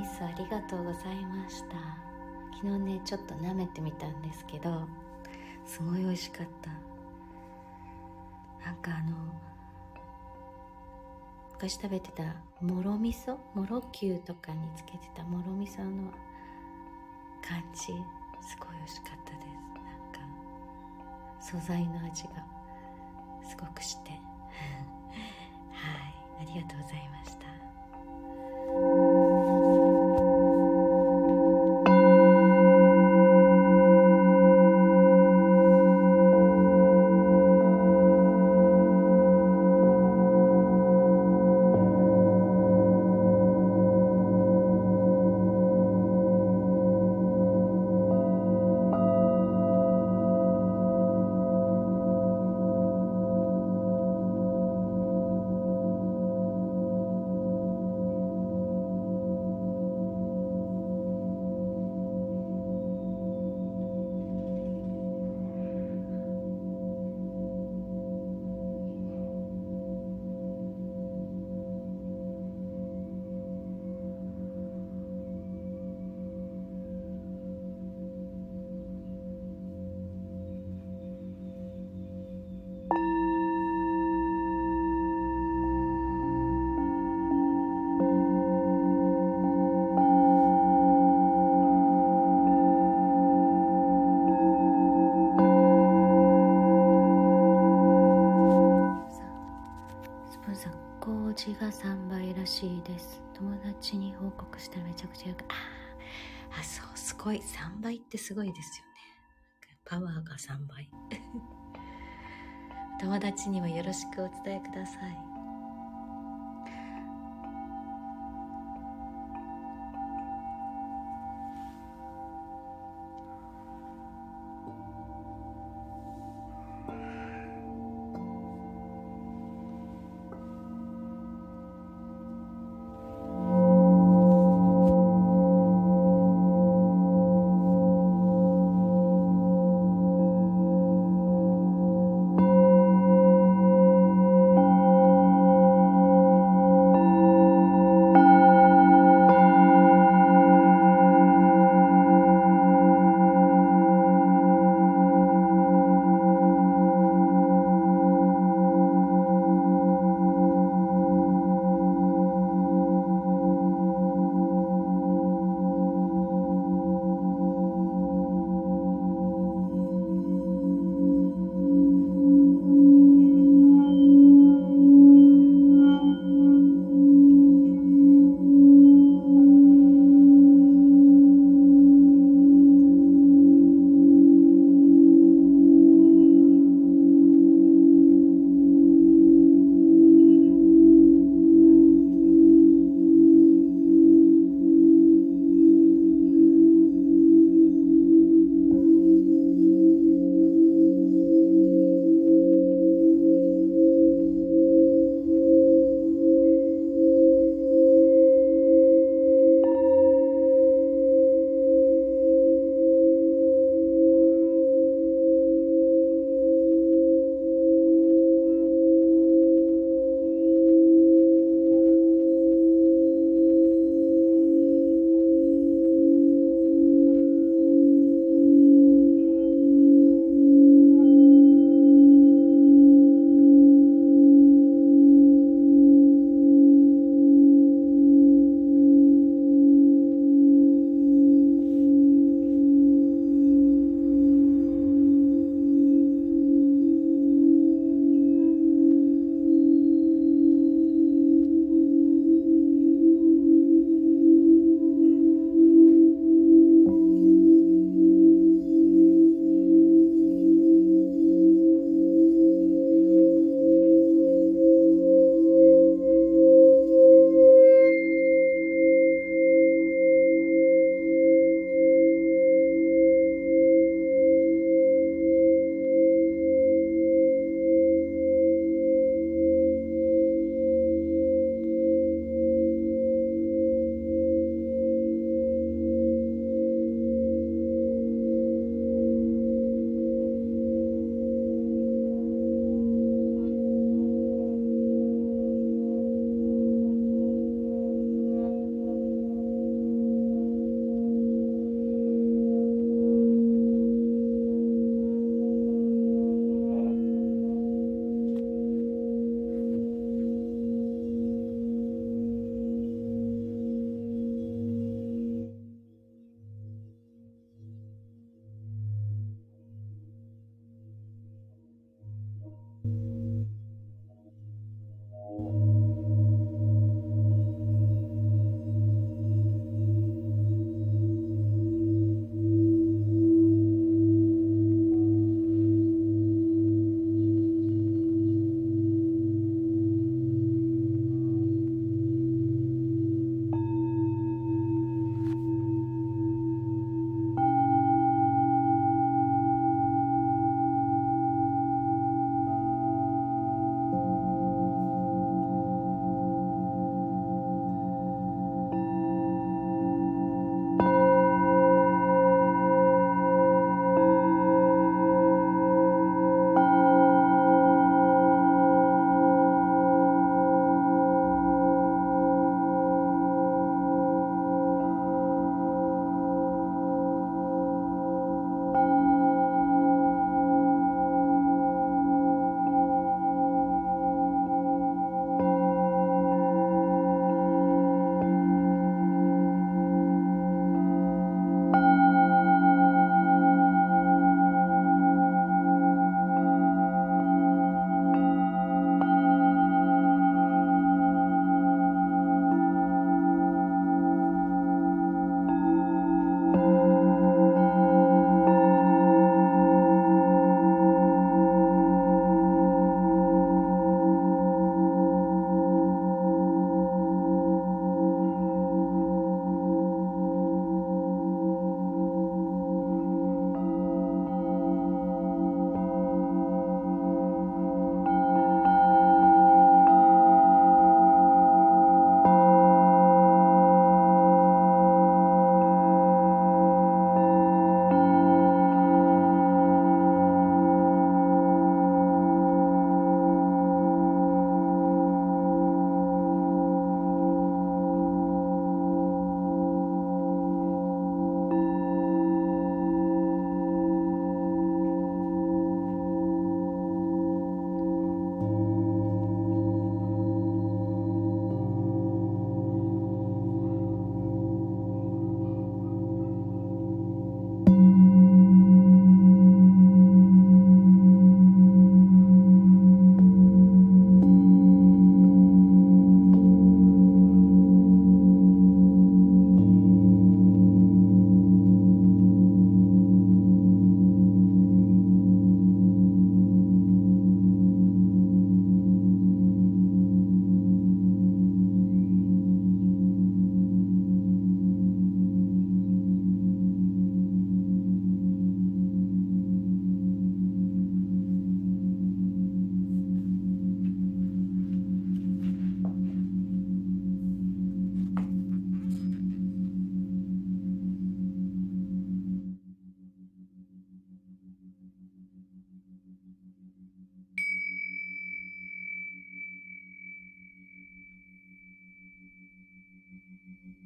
お味噌ありがとうございました。昨日ねちょっと舐めてみたんですけどすごい美味しかった。なんかあの昔食べてたもろ味噌？もろ牛とかにつけてたもろ味噌の感じ？すごい美味しかったです。なんか素材の味がすごくして。はいありがとうございました。報告したらめちゃくちゃよくああそうすごい。3倍ってすごいですよね。パワーが3倍。友達にもよろしくお伝えください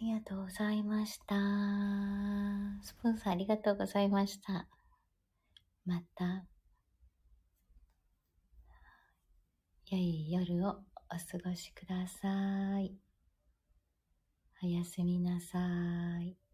りがとうございました。スプーンさんありがとうございました。また、良い夜をお過ごしください。おやすみなさい。